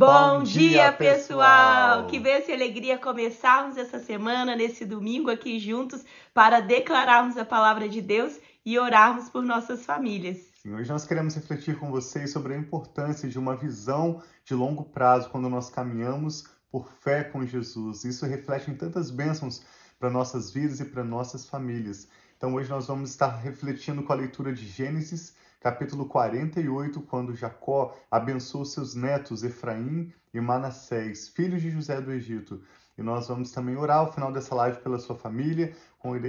Bom dia, pessoal! Que bênção e alegria começarmos essa semana, nesse domingo aqui juntos, para declararmos a palavra de Deus e orarmos por nossas famílias. Sim, hoje nós queremos refletir com vocês sobre a importância de uma visão de longo prazo quando nós caminhamos por fé com Jesus. Isso reflete em tantas bênçãos para nossas vidas e para nossas famílias. Então hoje nós vamos estar refletindo com a leitura de Gênesis capítulo 48, quando Jacó abençoou seus netos Efraim e Manassés, filhos de José do Egito. E nós vamos também orar ao final dessa live pela sua família.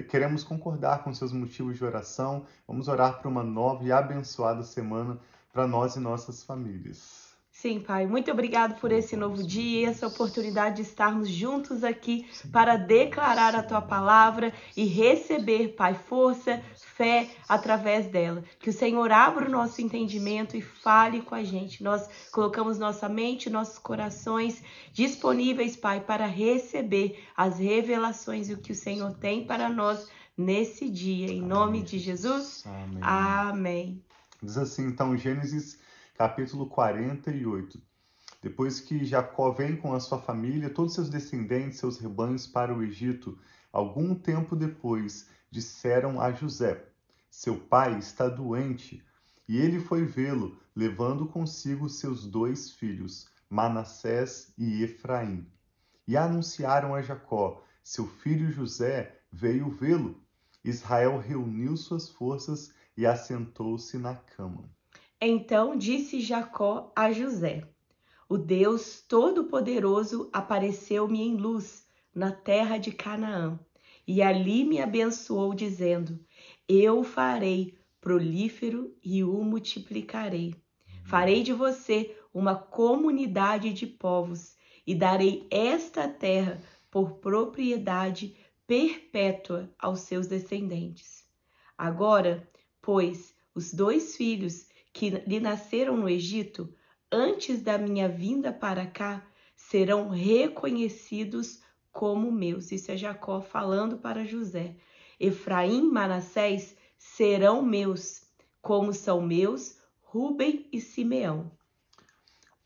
Queremos concordar com seus motivos de oração. Vamos orar por uma nova e abençoada semana para nós e nossas famílias. Sim, Pai, muito obrigado por esse novo dia, essa oportunidade de estarmos juntos aqui para declarar a tua palavra e receber, Pai, força, fé através dela. Que o Senhor abra o nosso entendimento e fale com a gente. Nós colocamos nossa mente, nossos corações disponíveis, Pai, para receber as revelações e o que o Senhor tem para nós nesse dia. Em nome de Jesus. Amém. Amém. Diz assim, então, Gênesis capítulo 48. Depois que Jacó vem com a sua família, todos seus descendentes, seus rebanhos para o Egito, algum tempo depois disseram a José: Seu pai está doente. E ele foi vê-lo, levando consigo seus dois filhos, Manassés e Efraim. E anunciaram a Jacó: Seu filho José veio vê-lo. Israel reuniu suas forças e assentou-se na cama. Então disse Jacó a José: O Deus Todo-Poderoso apareceu-me em luz na terra de Canaã, e ali me abençoou, dizendo: Eu farei prolífero e o multiplicarei. Farei de você uma comunidade de povos e darei esta terra por propriedade perpétua aos seus descendentes. Agora, pois, os dois filhos que lhe nasceram no Egito, antes da minha vinda para cá, serão reconhecidos como meus. Isso é Jacó falando para José. Efraim e Manassés serão meus, como são meus Ruben e Simeão.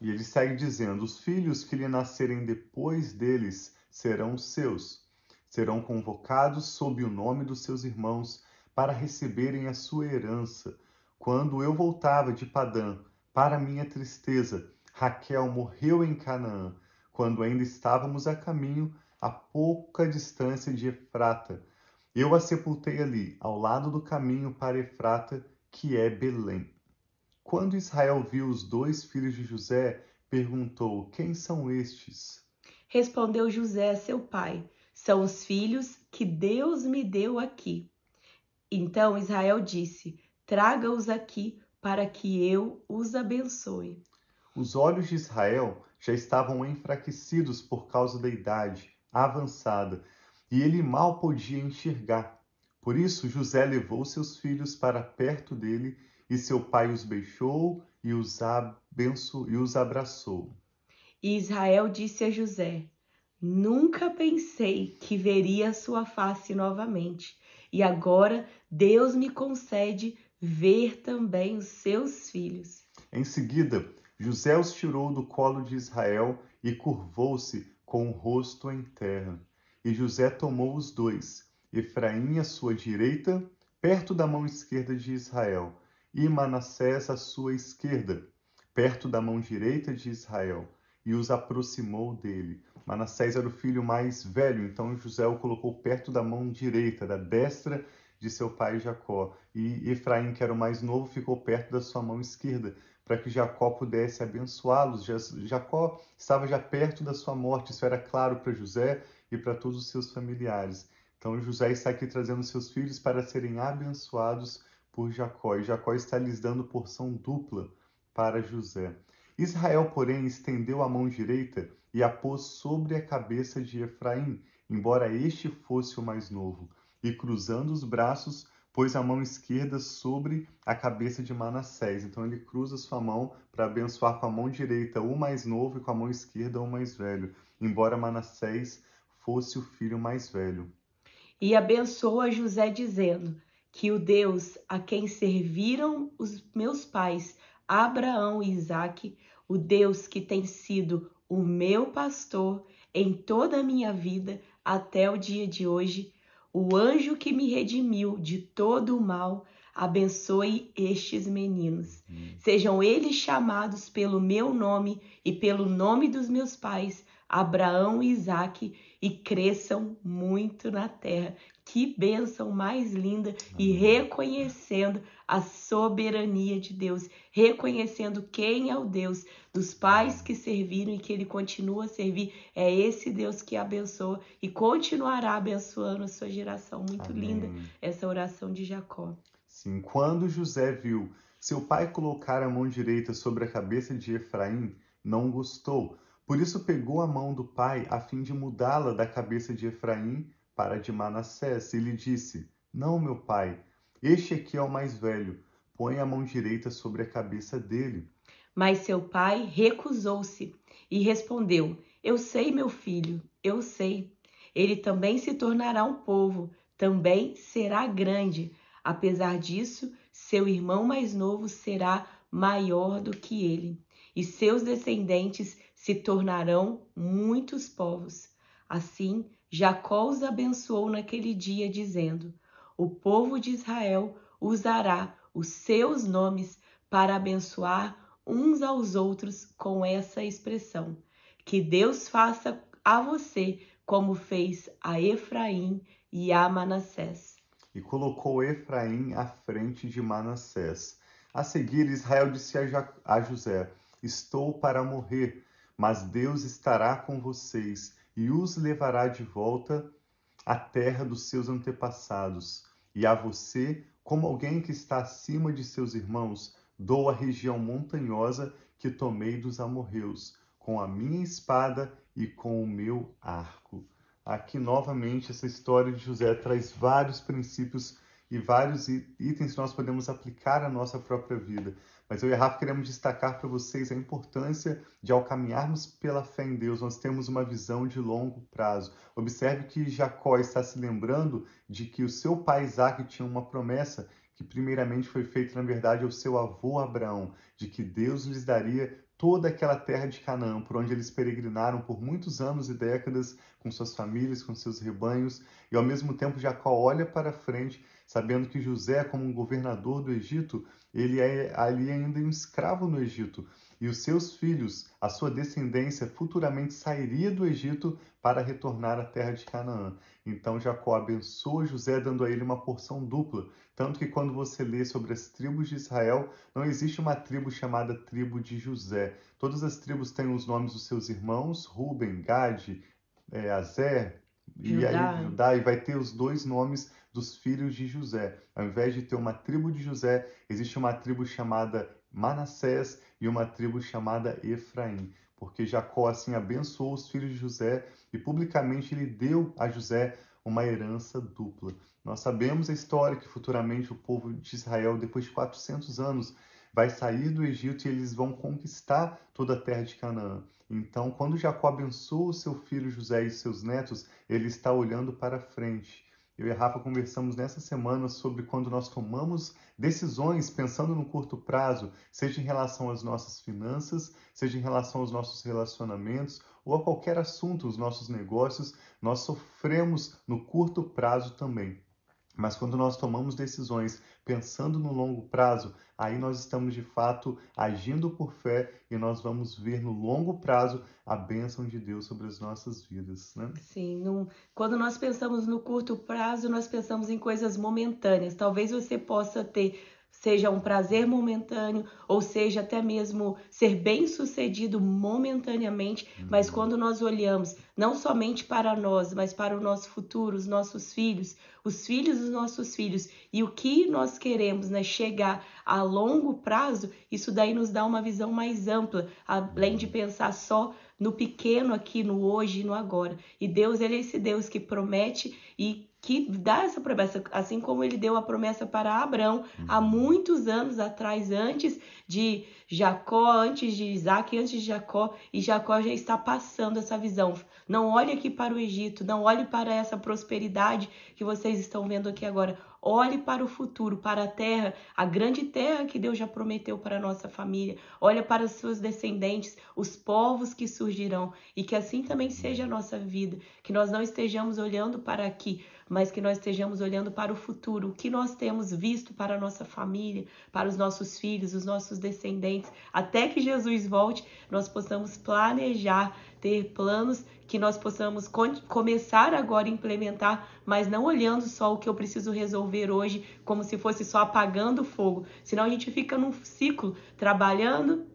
E ele segue dizendo: Os filhos que lhe nascerem depois deles serão seus. Serão convocados sob o nome dos seus irmãos para receberem a sua herança quando eu voltava de Padã, para minha tristeza, Raquel morreu em Canaã, quando ainda estávamos a caminho a pouca distância de Efrata. Eu a sepultei ali, ao lado do caminho para Efrata, que é Belém. Quando Israel viu os dois filhos de José, perguntou: Quem são estes? Respondeu José, seu pai: São os filhos que Deus me deu aqui. Então Israel disse: Traga-os aqui para que eu os abençoe. Os olhos de Israel já estavam enfraquecidos por causa da idade avançada, e ele mal podia enxergar. Por isso José levou seus filhos para perto dele, e seu pai os beijou e os, e os abraçou. E Israel disse a José: Nunca pensei que veria sua face novamente, e agora Deus me concede ver também os seus filhos. Em seguida, José os tirou do colo de Israel e curvou-se com o rosto em terra. E José tomou os dois, Efraim à sua direita, perto da mão esquerda de Israel, e Manassés à sua esquerda, perto da mão direita de Israel, e os aproximou dele. Manassés era o filho mais velho, então José o colocou perto da mão direita, da destra de seu pai Jacó. E Efraim, que era o mais novo, ficou perto da sua mão esquerda, para que Jacó pudesse abençoá-los. Jacó estava já perto da sua morte, isso era claro para José e para todos os seus familiares. Então José está aqui trazendo seus filhos para serem abençoados por Jacó, e Jacó está lhes dando porção dupla para José. Israel, porém, estendeu a mão direita e a pôs sobre a cabeça de Efraim, embora este fosse o mais novo e, cruzando os braços, pôs a mão esquerda sobre a cabeça de Manassés. Então ele cruza sua mão para abençoar com a mão direita o mais novo e com a mão esquerda o mais velho, embora Manassés fosse o filho mais velho. E abençoa José dizendo: Que o Deus a quem serviram os meus pais, Abraão e Isaque, o Deus que tem sido o meu pastor em toda a minha vida até o dia de hoje, o anjo que me redimiu de todo o mal, abençoe estes meninos. Hum. Sejam eles chamados pelo meu nome e pelo nome dos meus pais, Abraão e Isaque, e cresçam muito na terra. Que bênção mais linda! E reconhecendo a soberania de Deus, reconhecendo quem é o Deus dos pais que serviram e que ele continua a servir. É esse Deus que abençoa e continuará abençoando a sua geração. Muito Amém. linda essa oração de Jacó. Sim, quando José viu seu pai colocar a mão direita sobre a cabeça de Efraim, não gostou. Por isso pegou a mão do pai a fim de mudá-la da cabeça de Efraim para de Manassés e lhe disse: Não, meu pai, este aqui é o mais velho. Põe a mão direita sobre a cabeça dele. Mas seu pai recusou-se e respondeu: Eu sei, meu filho, eu sei. Ele também se tornará um povo, também será grande. Apesar disso, seu irmão mais novo será maior do que ele, e seus descendentes se tornarão muitos povos. Assim, Jacó os abençoou naquele dia, dizendo: O povo de Israel usará os seus nomes para abençoar uns aos outros com essa expressão: Que Deus faça a você como fez a Efraim e a Manassés. E colocou Efraim à frente de Manassés. A seguir, Israel disse a José: Estou para morrer, mas Deus estará com vocês e os levará de volta à terra dos seus antepassados. E a você, como alguém que está acima de seus irmãos, dou a região montanhosa que tomei dos amorreus, com a minha espada e com o meu arco. Aqui novamente essa história de José traz vários princípios e vários itens que nós podemos aplicar à nossa própria vida. Mas eu e a Rafa queremos destacar para vocês a importância de, ao caminharmos pela fé em Deus, nós temos uma visão de longo prazo. Observe que Jacó está se lembrando de que o seu pai Isaac tinha uma promessa que primeiramente foi feita, na verdade, ao seu avô Abraão, de que Deus lhes daria toda aquela terra de Canaã, por onde eles peregrinaram por muitos anos e décadas com suas famílias, com seus rebanhos, e ao mesmo tempo Jacó olha para frente, sabendo que José, como governador do Egito, ele é ali ainda um escravo no Egito, e os seus filhos, a sua descendência, futuramente sairia do Egito para retornar à terra de Canaã. Então Jacó abençoa José, dando a ele uma porção dupla. Tanto que quando você lê sobre as tribos de Israel, não existe uma tribo chamada tribo de José. Todas as tribos têm os nomes dos seus irmãos, Ruben, Gade, é, Azer, e aí Judá, e vai ter os dois nomes dos filhos de José. Ao invés de ter uma tribo de José, existe uma tribo chamada Manassés e uma tribo chamada Efraim, porque Jacó assim abençoou os filhos de José e publicamente ele deu a José uma herança dupla. Nós sabemos a história que futuramente o povo de Israel, depois de 400 anos, vai sair do Egito e eles vão conquistar toda a terra de Canaã. Então, quando Jacó abençoa o seu filho José e seus netos, ele está olhando para frente. Eu e a Rafa conversamos nessa semana sobre quando nós tomamos decisões pensando no curto prazo, seja em relação às nossas finanças, seja em relação aos nossos relacionamentos ou a qualquer assunto, os nossos negócios, nós sofremos no curto prazo também. Mas quando nós tomamos decisões pensando no longo prazo, aí nós estamos de fato agindo por fé e nós vamos ver no longo prazo a bênção de Deus sobre as nossas vidas. Né? Sim, quando nós pensamos no curto prazo, nós pensamos em coisas momentâneas. Talvez você possa ter seja um prazer momentâneo, ou seja até mesmo ser bem sucedido momentaneamente, uhum. mas quando nós olhamos não somente para nós, mas para o nosso futuro, os nossos filhos, os filhos dos nossos filhos e o que nós queremos, né, chegar a longo prazo, isso daí nos dá uma visão mais ampla, além de pensar só no pequeno aqui, no hoje e no agora. E Deus, ele é esse Deus que promete e que dá essa promessa, assim como ele deu a promessa para Abraão há uhum. muitos anos atrás, antes de Jacó, antes de Isaac, antes de Jacó, e Jacó já está passando essa visão. Não olhe aqui para o Egito, não olhe para essa prosperidade que vocês estão vendo aqui agora. Olhe para o futuro, para a terra, a grande terra que Deus já prometeu para a nossa família. Olha para os seus descendentes, os povos que surgirão. E que assim também seja a nossa vida. Que nós não estejamos olhando para aqui, mas que nós estejamos olhando para o futuro, o que nós temos visto para a nossa família, para os nossos filhos, os nossos descendentes, até que Jesus volte, nós possamos planejar, ter planos que nós possamos começar agora a implementar, mas não olhando só o que eu preciso resolver hoje, como se fosse só apagando o fogo. Senão a gente fica num ciclo trabalhando,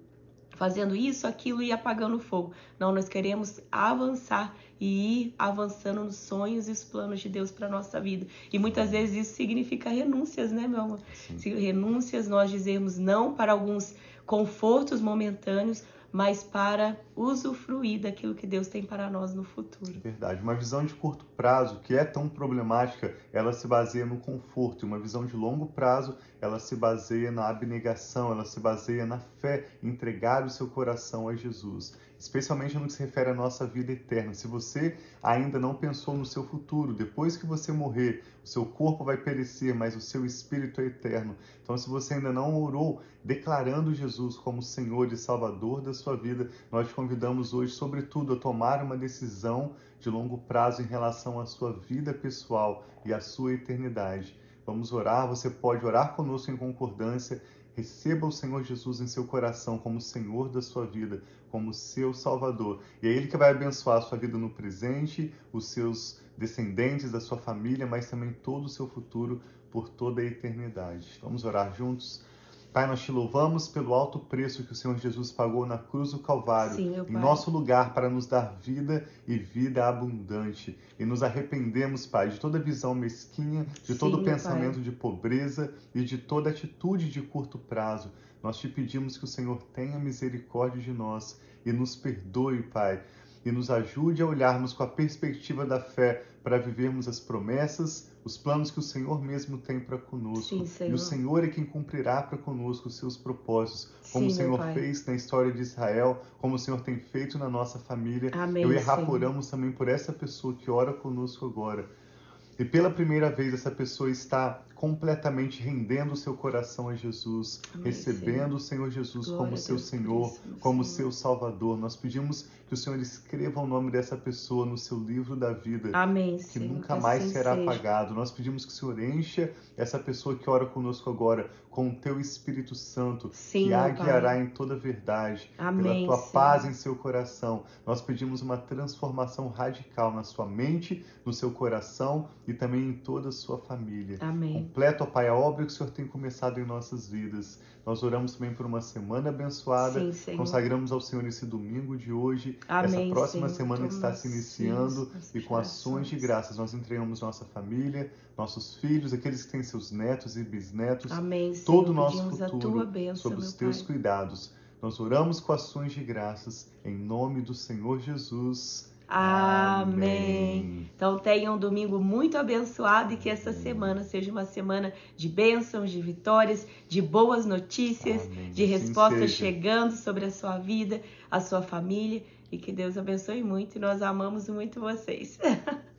fazendo isso, aquilo e apagando o fogo. Não, nós queremos avançar e ir avançando nos sonhos e os planos de Deus para nossa vida. E muitas vezes isso significa renúncias, né, meu amor? Sim. Renúncias, nós dizemos não para alguns confortos momentâneos, mas para usufruir daquilo que Deus tem para nós no futuro. Verdade. Uma visão de curto prazo, que é tão problemática, ela se baseia no conforto. E uma visão de longo prazo, ela se baseia na abnegação, ela se baseia na fé, entregar o seu coração a Jesus especialmente no que se refere à nossa vida eterna. Se você ainda não pensou no seu futuro, depois que você morrer, o seu corpo vai perecer, mas o seu espírito é eterno. Então, se você ainda não orou declarando Jesus como Senhor e Salvador da sua vida, nós te convidamos hoje, sobretudo, a tomar uma decisão de longo prazo em relação à sua vida pessoal e à sua eternidade. Vamos orar, você pode orar conosco em concordância Receba o Senhor Jesus em seu coração como Senhor da sua vida, como seu Salvador. E é Ele que vai abençoar a sua vida no presente, os seus descendentes, da sua família, mas também todo o seu futuro por toda a eternidade. Vamos orar juntos? Pai, nós te louvamos pelo alto preço que o Senhor Jesus pagou na cruz do Calvário, Sim, em nosso lugar, para nos dar vida e vida abundante. E nos arrependemos, Pai, de toda visão mesquinha, de Sim, todo pensamento pai. de pobreza e de toda atitude de curto prazo. Nós te pedimos que o Senhor tenha misericórdia de nós e nos perdoe, Pai, e nos ajude a olharmos com a perspectiva da fé para vivermos as promessas os planos que o Senhor mesmo tem para conosco. Sim, e o Senhor é quem cumprirá para conosco os seus propósitos, como Sim, o Senhor fez na história de Israel, como o Senhor tem feito na nossa família. Amém, Eu e Rafa oramos também por essa pessoa que ora conosco agora. E pela primeira vez essa pessoa está completamente rendendo o seu coração a Jesus, Amém, recebendo Senhor. o Senhor Jesus Glória como seu Senhor, isso, como Senhor. seu Salvador. Nós pedimos que o Senhor escreva o nome dessa pessoa no seu livro da vida, Amém, que Senhor. nunca mais assim será seja. apagado. Nós pedimos que o Senhor encha essa pessoa que ora conosco agora com o teu Espírito Santo, Sim, que a guiará em toda verdade, Amém, pela tua Senhor. paz em seu coração. Nós pedimos uma transformação radical na sua mente, no seu coração e também em toda a sua família. Amém completa, ó Pai, a obra que o Senhor tem começado em nossas vidas. Nós oramos também por uma semana abençoada. Sim, Consagramos ao Senhor esse domingo de hoje, Amém, essa próxima Senhor. semana que está se iniciando e com ações de graças nós entregamos nossa família, nossos filhos, aqueles que têm seus netos e bisnetos, Amém, todo o nosso futuro bênção, sob os teus pai. cuidados. Nós oramos com ações de graças em nome do Senhor Jesus. Amém. Então tenha um domingo muito abençoado e que essa semana seja uma semana de bênçãos, de vitórias, de boas notícias, Amém. de respostas chegando sobre a sua vida, a sua família e que Deus abençoe muito e nós amamos muito vocês.